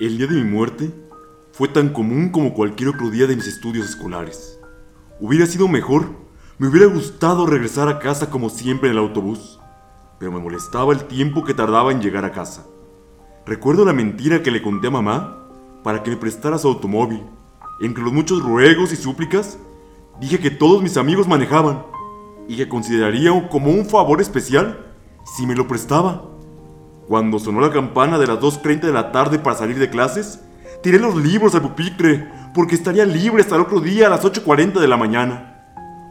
El día de mi muerte fue tan común como cualquier otro día de mis estudios escolares. Hubiera sido mejor, me hubiera gustado regresar a casa como siempre en el autobús, pero me molestaba el tiempo que tardaba en llegar a casa. Recuerdo la mentira que le conté a mamá para que me prestara su automóvil. Entre los muchos ruegos y súplicas, dije que todos mis amigos manejaban y que consideraría como un favor especial si me lo prestaba. Cuando sonó la campana de las 2.30 de la tarde para salir de clases, tiré los libros al pupitre porque estaría libre hasta el otro día a las 8.40 de la mañana.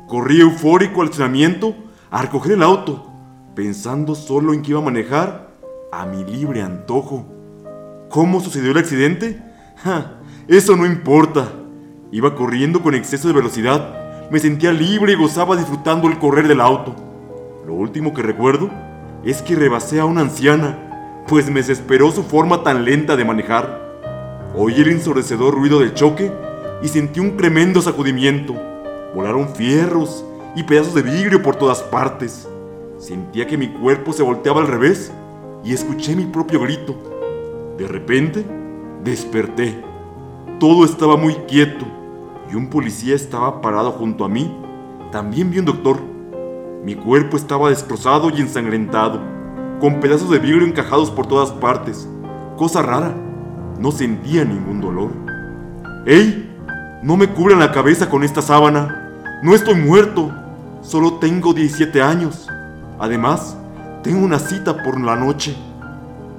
Corrí eufórico al estacionamiento a recoger el auto, pensando solo en que iba a manejar a mi libre antojo. ¿Cómo sucedió el accidente? eso no importa. Iba corriendo con exceso de velocidad. Me sentía libre y gozaba disfrutando el correr del auto. Lo último que recuerdo es que rebasé a una anciana, pues me desesperó su forma tan lenta de manejar. Oí el ensordecedor ruido del choque y sentí un tremendo sacudimiento. Volaron fierros y pedazos de vidrio por todas partes. Sentía que mi cuerpo se volteaba al revés y escuché mi propio grito. De repente, desperté. Todo estaba muy quieto y un policía estaba parado junto a mí. También vi un doctor. Mi cuerpo estaba destrozado y ensangrentado, con pedazos de vidrio encajados por todas partes. Cosa rara, no sentía ningún dolor. ¡Ey! No me cubran la cabeza con esta sábana. No estoy muerto. Solo tengo 17 años. Además, tengo una cita por la noche.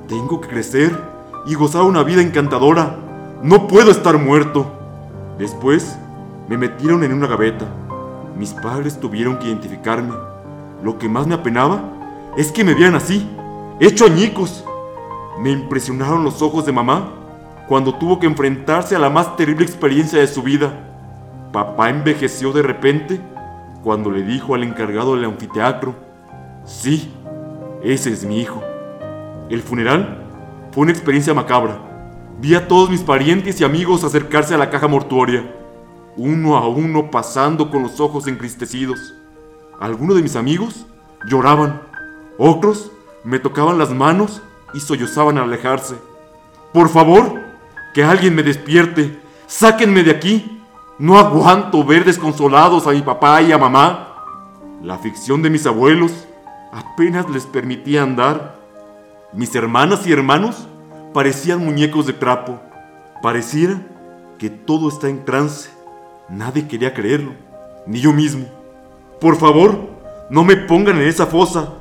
Tengo que crecer y gozar una vida encantadora. No puedo estar muerto. Después, me metieron en una gaveta. Mis padres tuvieron que identificarme. Lo que más me apenaba es que me vieran así, hecho añicos. Me impresionaron los ojos de mamá cuando tuvo que enfrentarse a la más terrible experiencia de su vida. Papá envejeció de repente cuando le dijo al encargado del anfiteatro, sí, ese es mi hijo. El funeral fue una experiencia macabra. Vi a todos mis parientes y amigos acercarse a la caja mortuoria, uno a uno pasando con los ojos entristecidos. Algunos de mis amigos lloraban, otros me tocaban las manos y sollozaban al alejarse. Por favor, que alguien me despierte, sáquenme de aquí. No aguanto ver desconsolados a mi papá y a mamá. La ficción de mis abuelos apenas les permitía andar. Mis hermanas y hermanos parecían muñecos de trapo. Pareciera que todo está en trance. Nadie quería creerlo, ni yo mismo. Por favor, no me pongan en esa fosa.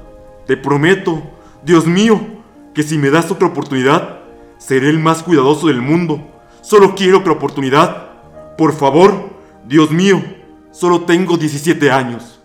Te prometo, Dios mío, que si me das otra oportunidad, seré el más cuidadoso del mundo. Solo quiero otra oportunidad. Por favor, Dios mío, solo tengo 17 años.